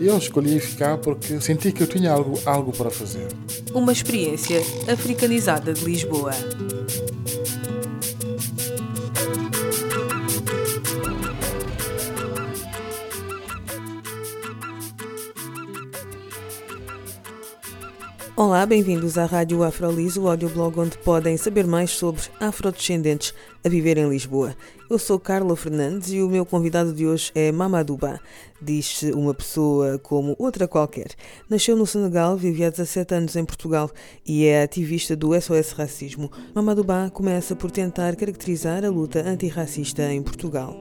Eu escolhi ficar porque senti que eu tinha algo, algo para fazer. Uma experiência africanizada de Lisboa. Olá, bem-vindos à Rádio Afrolis, o audioblog onde podem saber mais sobre afrodescendentes a viver em Lisboa. Eu sou Carla Fernandes e o meu convidado de hoje é Mamadouba. Diz-se uma pessoa como outra qualquer. Nasceu no Senegal, vive há 17 anos em Portugal e é ativista do SOS Racismo. Mamadouba começa por tentar caracterizar a luta antirracista em Portugal.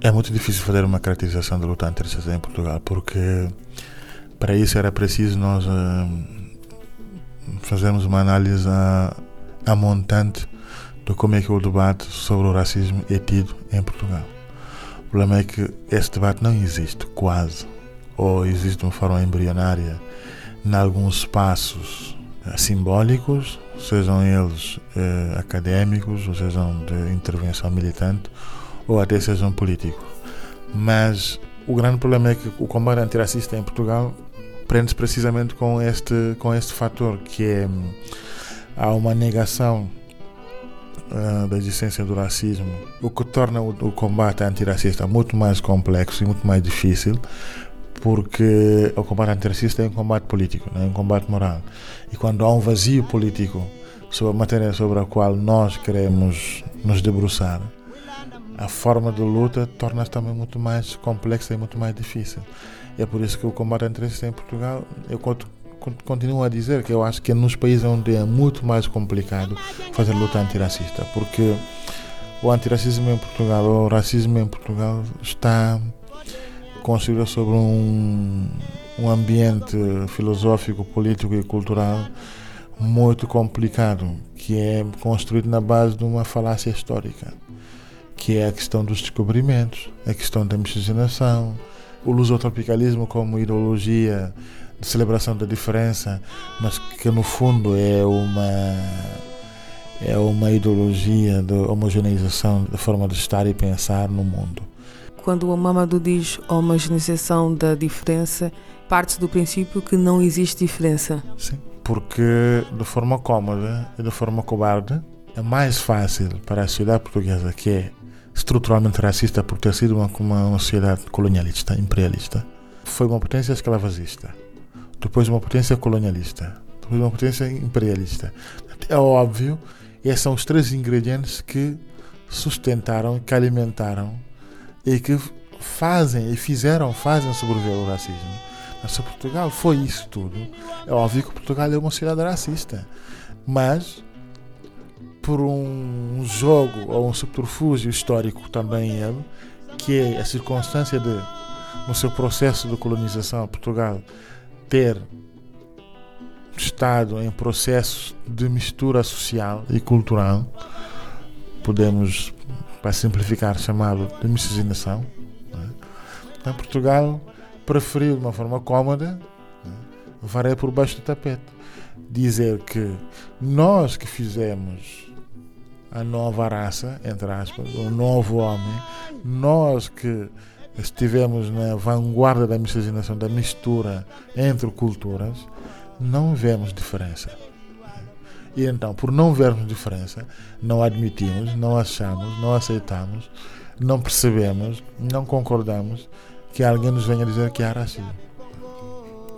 É muito difícil fazer uma caracterização da luta antirracista em Portugal porque para isso era preciso nós uh, fazermos uma análise a, a montante de como é que o debate sobre o racismo é tido em Portugal. O problema é que esse debate não existe, quase, ou existe de uma forma embrionária em alguns espaços uh, simbólicos, sejam eles uh, académicos, ou sejam de intervenção militante, ou até sejam políticos. Mas o grande problema é que o combate antirracista em Portugal prende-se precisamente com este, com este fator, que é há uma negação uh, da existência do racismo, o que torna o, o combate antirracista muito mais complexo e muito mais difícil, porque o combate antirracista é um combate político, não é um combate moral. E quando há um vazio político sobre a matéria sobre a qual nós queremos nos debruçar, a forma de luta torna-se também muito mais complexa e muito mais difícil. É por isso que o combate antirracista em Portugal, eu continuo a dizer que eu acho que nos países onde é muito mais complicado fazer luta antirracista, porque o antirracismo em Portugal, o racismo em Portugal está construído sobre um, um ambiente filosófico, político e cultural muito complicado, que é construído na base de uma falácia histórica, que é a questão dos descobrimentos, a questão da miscigenação, o lusotropicalismo como ideologia de celebração da diferença, mas que no fundo é uma é uma ideologia de homogeneização da forma de estar e pensar no mundo. Quando o Mamadou diz homogeneização da diferença, parte do princípio que não existe diferença. Sim, porque de forma cómoda e de forma cobarde é mais fácil para a sociedade portuguesa, que é estruturalmente racista por ter sido uma, uma, uma sociedade colonialista, imperialista. Foi uma potência escravagista, depois uma potência colonialista, depois uma potência imperialista. É óbvio, esses são os três ingredientes que sustentaram, que alimentaram e que fazem e fizeram, fazem sobreviver o racismo. Mas se Portugal foi isso tudo, é óbvio que Portugal é uma sociedade racista. Mas por um jogo ou um subterfúgio histórico também ele, que é a circunstância de, no seu processo de colonização, Portugal ter estado em processo de mistura social e cultural, podemos, para simplificar, chamá-lo de miscigenação. Né? Então, Portugal preferiu, de uma forma cómoda, né? varrer por baixo do tapete. Dizer que nós que fizemos a nova raça, entre aspas, o novo homem, nós que estivemos na vanguarda da miscigenação, da mistura entre culturas, não vemos diferença. E então, por não vermos diferença, não admitimos, não achamos, não aceitamos, não percebemos, não concordamos que alguém nos venha dizer que há racismo.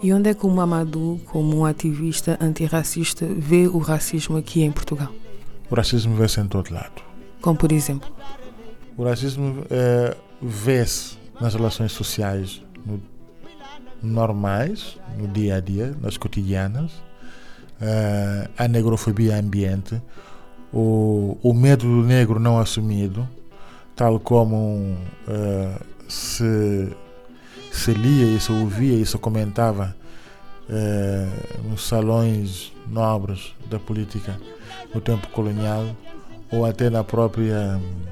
E onde é que o Mamadou, como um ativista antirracista, vê o racismo aqui em Portugal? O racismo vê-se em todo lado. Como por exemplo? O racismo é, vê-se nas relações sociais no, normais, no dia a dia, nas cotidianas, uh, a negrofobia ambiente, o, o medo do negro não assumido, tal como uh, se, se lia e se ouvia e se comentava eh, nos salões nobres da política no tempo colonial ou até na própria hum,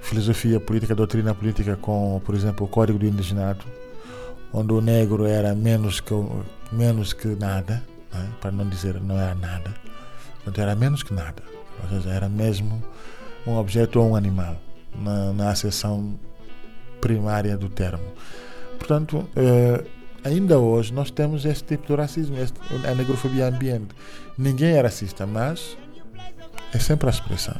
filosofia política, doutrina política com, por exemplo, o Código do Indigenato, onde o negro era menos que, menos que nada, né? para não dizer não era nada, era menos que nada, ou seja, era mesmo um objeto ou um animal, na, na primária do termo. Portanto, eh, ainda hoje nós temos este tipo de racismo, a negrofobia ambiente. Ninguém é racista, mas é sempre a expressão.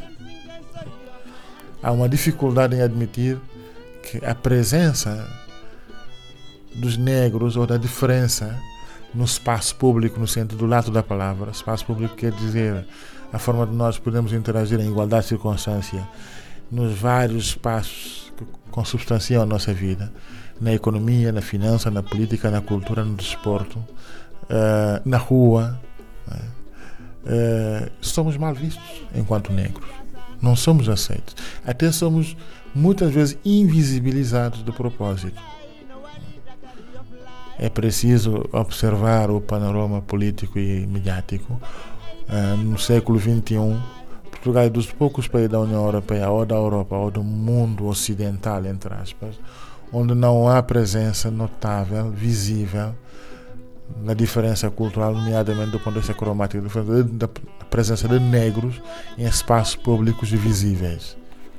Há uma dificuldade em admitir que a presença dos negros ou da diferença no espaço público, no sentido do lado da palavra, espaço público quer dizer a forma de nós podemos interagir em igualdade de circunstância nos vários espaços que consubstanciam a nossa vida, na economia, na finança, na política, na cultura, no desporto, uh, na rua. Uh, somos mal vistos enquanto negros. Não somos aceitos. Até somos muitas vezes invisibilizados de propósito. É preciso observar o panorama político e mediático. Uh, no século XXI, Portugal é dos poucos países da União Europeia, ou da Europa, ou do mundo ocidental, entre aspas, onde não há presença notável, visível, na diferença cultural, nomeadamente do ponto de vista cromático, da presença de negros em espaços públicos e visíveis.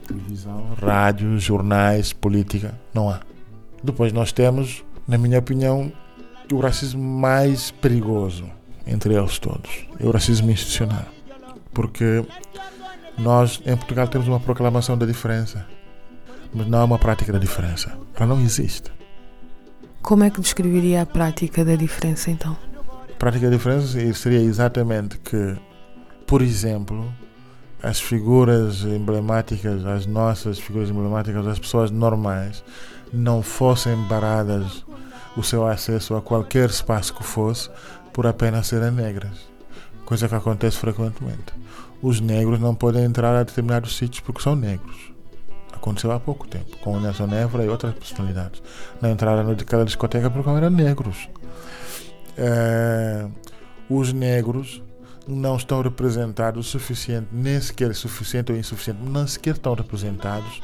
Televisão, rádio, jornais, política, não há. Depois nós temos, na minha opinião, o racismo mais perigoso entre eles todos, é o racismo institucional. Porque nós em Portugal temos uma proclamação da diferença, mas não há uma prática da diferença. Ela não existe. Como é que descreveria a prática da diferença então? A prática da diferença seria exatamente que, por exemplo, as figuras emblemáticas, as nossas figuras emblemáticas, as pessoas normais, não fossem baradas o seu acesso a qualquer espaço que fosse por apenas serem negras, coisa que acontece frequentemente. Os negros não podem entrar a determinados sítios porque são negros. Aconteceu há pouco tempo, com o Nelson Évora e outras personalidades. Não entraram naquela discoteca porque eram negros. É, os negros não estão representados suficiente, nem sequer suficiente ou insuficiente, não sequer estão representados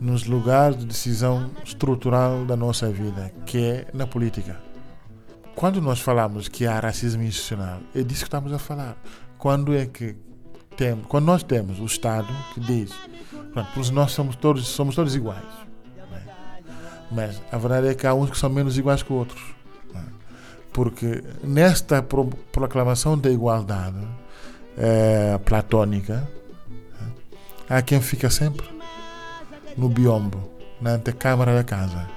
nos lugares de decisão estrutural da nossa vida, que é na política. Quando nós falamos que há racismo institucional, é disso que estamos a falar. Quando é que temos, quando nós temos o Estado que diz, pronto, nós somos todos, somos todos iguais, né? mas a verdade é que há uns que são menos iguais que outros, né? porque nesta proclamação da igualdade é, platônica né? há quem fica sempre no biombo, na antecâmara da casa,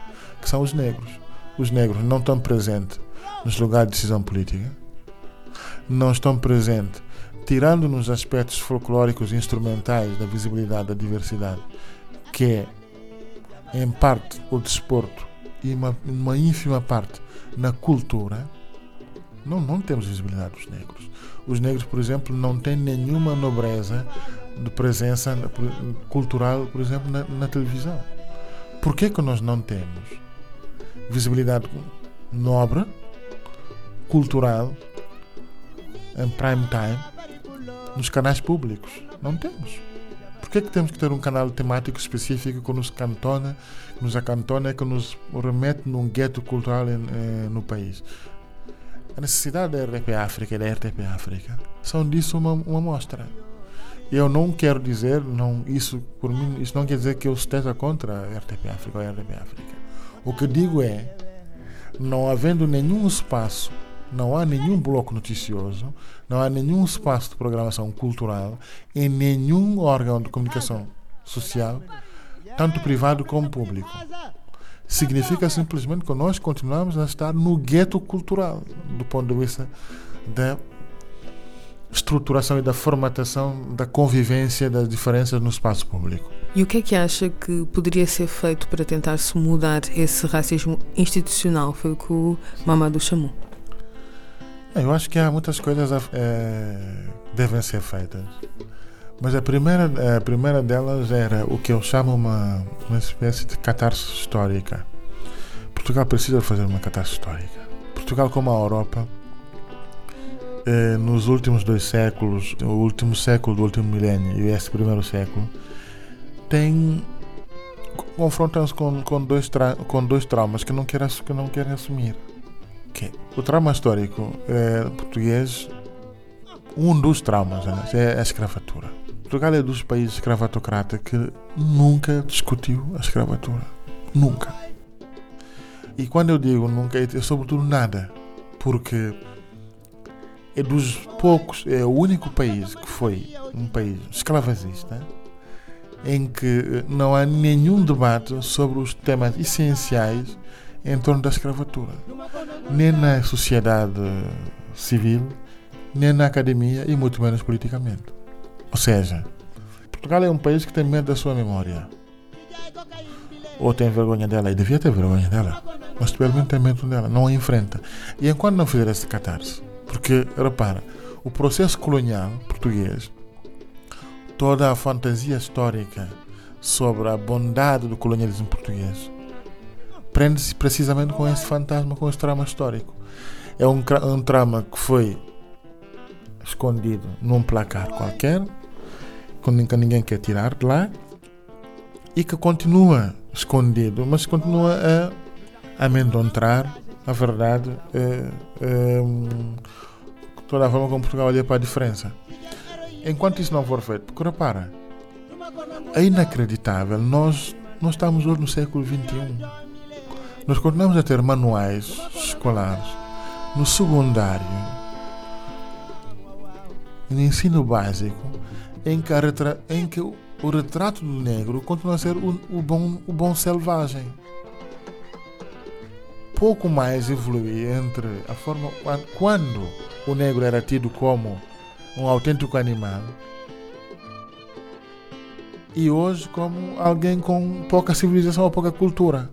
que são os negros. Os negros não estão presentes nos lugares de decisão política, não estão presentes, tirando nos aspectos folclóricos e instrumentais da visibilidade da diversidade, que é, em parte, o desporto e uma, uma ínfima parte na cultura, não, não temos visibilidade dos negros. Os negros, por exemplo, não têm nenhuma nobreza de presença cultural, por exemplo, na, na televisão. Por que, que nós não temos visibilidade nobre cultural em prime time nos canais públicos. Não temos. Por que, é que temos que ter um canal temático específico que nos cantona, que nos acantona, que nos remete num gueto cultural em, eh, no país? A necessidade da RTP África e da RTP África são disso uma, uma mostra. Eu não quero dizer, não, isso por mim, isso não quer dizer que eu esteja contra a RTP África ou a RTP África. O que digo é, não havendo nenhum espaço não há nenhum bloco noticioso, não há nenhum espaço de programação cultural em nenhum órgão de comunicação social, tanto privado como público. Significa simplesmente que nós continuamos a estar no gueto cultural, do ponto de vista da estruturação e da formatação da convivência das diferenças no espaço público. E o que é que acha que poderia ser feito para tentar-se mudar esse racismo institucional? Foi o que o Mamadou chamou. Eu acho que há muitas coisas é, devem ser feitas. Mas a primeira, a primeira delas era o que eu chamo uma, uma espécie de catarse histórica. Portugal precisa fazer uma catarse histórica. Portugal como a Europa, eh, nos últimos dois séculos, o último século do último milénio e esse primeiro século, tem confrontamos com, com, dois com dois traumas que não querem, que não querem assumir. Que o trauma histórico é, português, um dos traumas né, é a escravatura. Portugal é dos países escravatocratas que nunca discutiu a escravatura. Nunca. E quando eu digo nunca, é sobretudo nada. Porque é dos poucos, é o único país que foi um país escravagista em que não há nenhum debate sobre os temas essenciais em torno da escravatura, nem na sociedade civil, nem na academia e muito menos politicamente. Ou seja, Portugal é um país que tem medo da sua memória. Ou tem vergonha dela, e devia ter vergonha dela, mas pelo menos tem medo dela, não a enfrenta. E enquanto não fizer esse catarse, porque, repara, o processo colonial português toda a fantasia histórica sobre a bondade do colonialismo português prende-se precisamente com esse fantasma, com esse trama histórico. É um, um que foi escondido num placar qualquer, que ninguém quer tirar de lá, e que continua escondido, mas continua a amedrontar a verdade, é, é, toda a forma como Portugal olha para a diferença. Enquanto isso não for feito, porque repara, é inacreditável. Nós, nós estamos hoje no século XXI. Nós continuamos a ter manuais escolares no secundário no ensino básico em que, retra, em que o, o, retrato do negro continua a ser o, o, bom, o bom selvagem. Pouco mais evolui entre a forma quando o negro era tido como um autêntico animal. E hoje, como alguém com pouca civilização ou pouca cultura.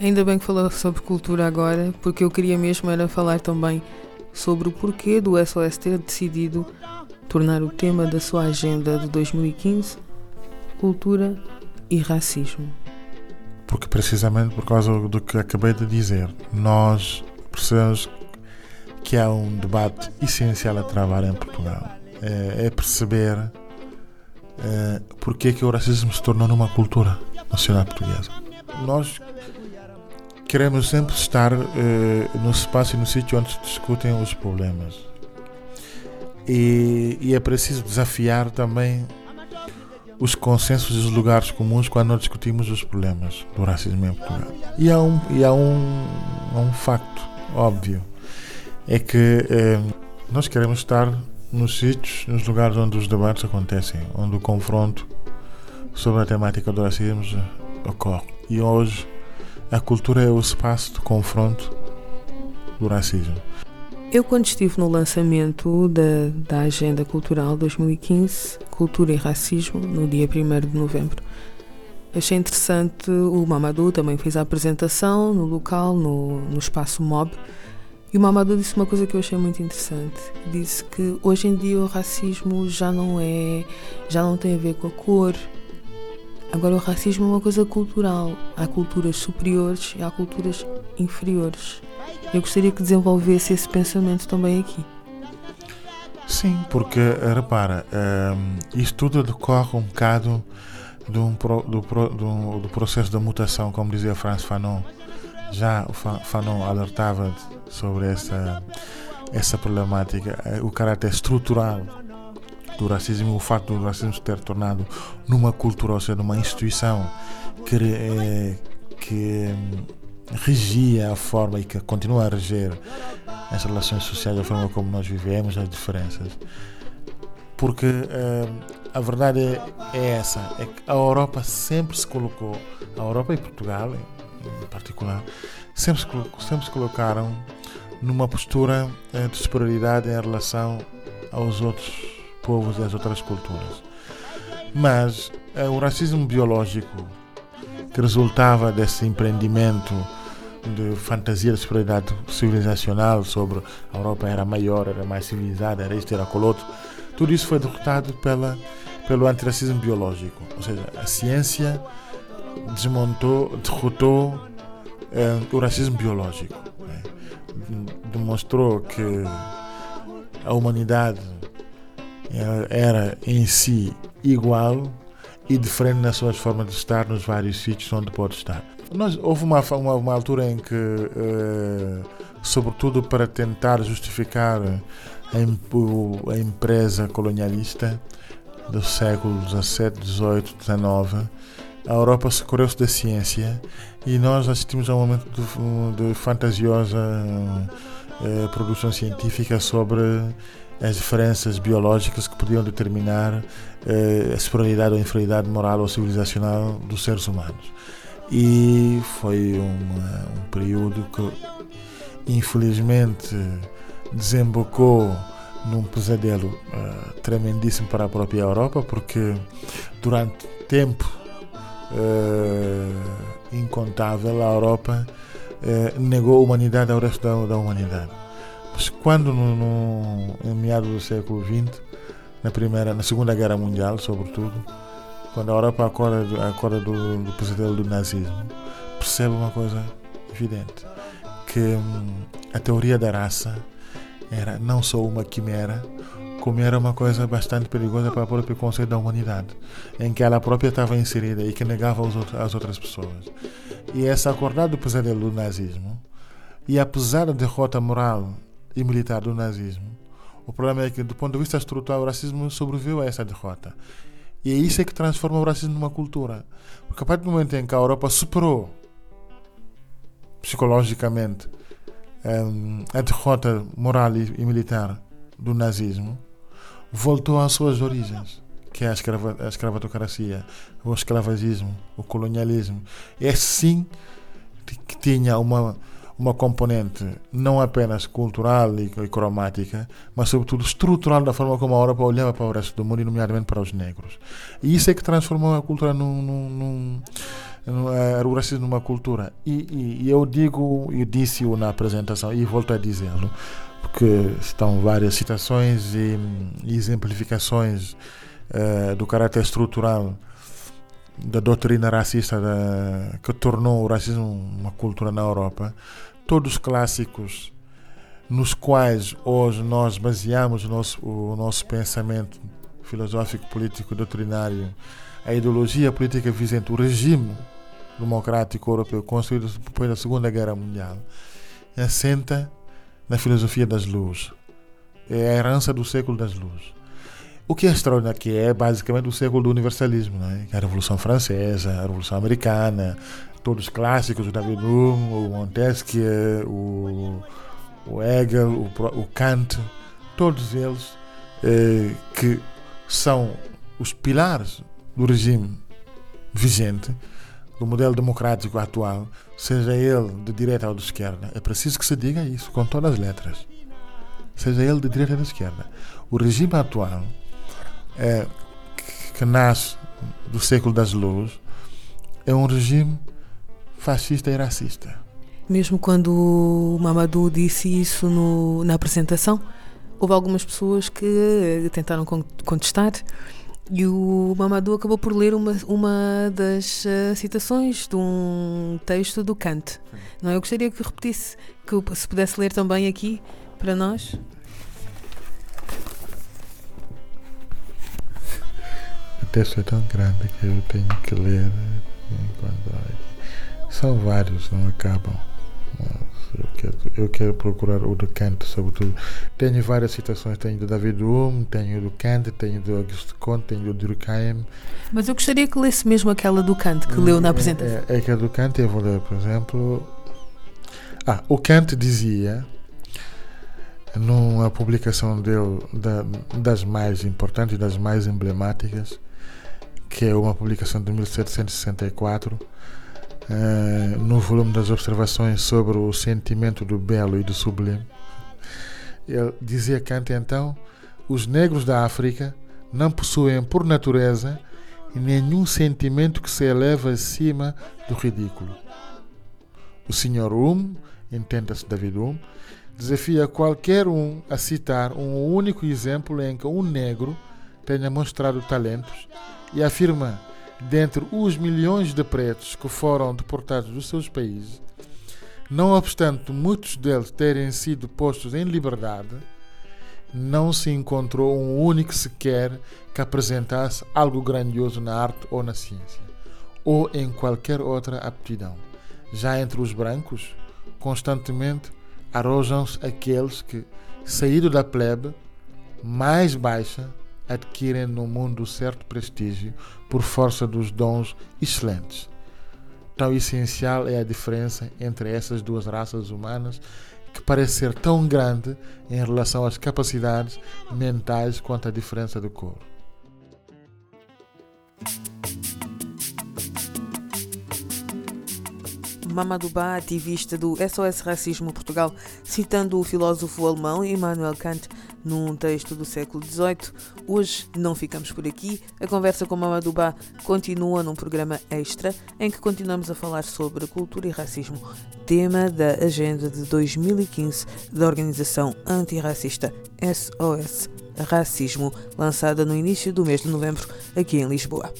Ainda bem que falou sobre cultura agora, porque eu queria mesmo era falar também sobre o porquê do SOS ter decidido tornar o tema da sua agenda de 2015 cultura e racismo. Porque precisamente por causa do que acabei de dizer, nós precisamos que há um debate essencial a travar em Portugal. É, é perceber é, porque é que o racismo se tornou numa cultura nacional portuguesa. Nós queremos sempre estar é, no espaço e no sítio onde se discutem os problemas. E, e, é preciso desafiar também os consensos e os lugares comuns quando nós discutimos os problemas do racismo em Portugal. E há um, e há um, um facto óbvio é que eh, nós queremos estar nos sítios, nos lugares onde os debates acontecem, onde o confronto sobre a temática do racismo ocorre. E hoje a cultura é o espaço de confronto do racismo. Eu, quando estive no lançamento da, da Agenda Cultural 2015, Cultura e Racismo, no dia 1 de novembro, achei interessante. O Mamadou também fez a apresentação no local, no, no espaço MOB e o Mamadou disse uma coisa que eu achei muito interessante. Disse que hoje em dia o racismo já não é, já não tem a ver com a cor. Agora o racismo é uma coisa cultural. Há culturas superiores e há culturas inferiores. Eu gostaria que desenvolvesse esse pensamento também aqui. Sim, porque repara, um, isto tudo decorre um bocado do, do, do, do processo da mutação, como dizia Franz Fanon já o Fanon alertava sobre essa, essa problemática, eh, o caráter estrutural do racismo, o facto do racismo se ter tornado numa cultura, ou seja, numa instituição que, é, que hum, regia a forma e que continua a reger as relações sociais, a forma como nós vivemos, as diferenças. Porque uh, a verdade é, essa, é que a Europa sempre se colocou, a Europa e Portugal, em particular, sempre, sempre se colocaram numa postura eh, de superioridade em relação aos outros povos e às outras culturas. Mas eh, o racismo biológico que resultava desse empreendimento de fantasia de superioridade civilizacional sobre a Europa era maior, era mais civilizada, era isto, era outro, tudo isso foi derrotado pela, pelo antiracismo biológico. Ou seja, a ciência desmontou, derrotou é, o racismo biológico. Né? mostrou que a humanidade era em si igual e diferente nas suas formas de estar nos vários sítios onde pode estar. Nós, houve uma, uma, uma altura em que, uh, sobretudo para tentar justificar a, a empresa colonialista do século XVII, XVIII, XIX, a Europa socorreu-se da ciência e nós assistimos a um momento de, de fantasiosa uh, produção científica sobre as diferenças biológicas que podiam determinar eh, a superioridade ou inferioridade moral ou civilizacional dos seres humanos. E foi um, período que, infelizmente, desembocou num pesadelo uh, tremendíssimo para a própria Europa, porque durante tempo uh, incontável a Europa uh, negou a humanidade ao resto da, da humanidade quando no, no, em meados do século XX, na primeira, na Segunda Guerra Mundial, sobretudo, quando a Europa acorda, acorda do, do pesadelo do nazismo, percebe uma coisa evidente, que hum, a teoria da raça era não só uma quimera, como era uma coisa bastante perigosa para o próprio conceito da humanidade, em que ela própria estava inserida e que negava as outras pessoas. E essa acordada do pesadelo do nazismo, e apesar da derrota moral e militar do nazismo. O problema é que, do ponto de vista estrutural, o racismo sobreviveu a essa derrota. E é isso é que transforma o racismo numa cultura. Porque a partir do momento em que a Europa superou psicologicamente um, a derrota moral e, militar do nazismo, voltou às suas origens, que é a, escrava, a escravocracia, o escravagismo, o colonialismo. É assim que tinha uma uma componente não apenas cultural e, e cromática, mas sobretudo estrutural da forma como a Europa olhava para o resto do mundo, e nomeadamente para os negros. E isso é que transformou a cultura num, num, num uh, o racismo numa cultura. E, e, e eu digo, eu disse-o na apresentação e volto a dizê-lo, porque estão várias citações e, e exemplificações uh, do caráter estrutural da doutrina racista da, que tornou o racismo uma cultura na Europa todos clássicos nos quais hoje nós baseamos o nosso, o nosso pensamento filosófico, político, doutrinário, a ideologia política vigente, o regime democrático europeu construído depois da Segunda Guerra Mundial, assenta na filosofia das luzes. É a herança do século das luzes. O que é extraordinário que é basicamente o século do universalismo, né? a Revolução Francesa, a Revolução Americana, todos clássicos, o David Hume, o Montesquieu, o, o Hegel, o, o Kant, todos eles eh, que são os pilares do regime vigente, do modelo democrático atual, seja ele de direita ou de esquerda. É preciso que se diga isso com todas as letras. Seja ele de direita ou de esquerda. O regime atual, é, que nasce do século das luzes, é um regime fascista e racista. Mesmo quando o Mamadou disse isso no, na apresentação, houve algumas pessoas que tentaram contestar e o Mamadou acabou por ler uma, uma das uh, citações de um texto do Kant. Não, eu gostaria que repetisse, que se pudesse ler também aqui para nós. Texto é tão grande que eu tenho que ler enquanto são vários, não acabam. Eu quero, eu quero procurar o do Kant, sobretudo. Tenho várias citações, tenho do David Hume, tenho do Kant, tenho do Auguste Comte, tenho do Durkheim. Mas eu gostaria que lesse mesmo aquela do Kant, que leu na é, apresentação. É, é, que a do Kant eu vou ler, por exemplo. Ah, o Kant dizia, numa publicação dele, da, das mais importantes, das mais emblemáticas, que é uma publicação de 1764 uh, no volume das observações sobre o sentimento do belo e do sublime. Ele dizia Kant então: os negros da África não possuem por natureza nenhum sentimento que se eleva acima do ridículo. O Sr. Um, entenda-se David Um, desafia qualquer um a citar um único exemplo em que um negro tenha mostrado talentos e afirma dentre os milhões de pretos que foram deportados dos seus países, Não obstante muitos deles terem sido postos em liberdade, não se encontrou um único sequer que apresentasse algo grandioso na arte ou na ciência, ou em qualquer outra aptidão. Já entre os brancos, constantemente arrojam-se aqueles que, saído da plebe mais baixa, adquirem no mundo certo prestígio por força dos dons excelentes. Tão essencial é a diferença entre essas duas raças humanas que parece ser tão grande em relação às capacidades mentais quanto a diferença de cor. Mamadou Ba, ativista do SOS Racismo Portugal, citando o filósofo alemão Immanuel Kant num texto do século XVIII. Hoje não ficamos por aqui. A conversa com Mamadou Ba continua num programa extra em que continuamos a falar sobre cultura e racismo, tema da agenda de 2015 da organização antirracista SOS Racismo, lançada no início do mês de novembro aqui em Lisboa.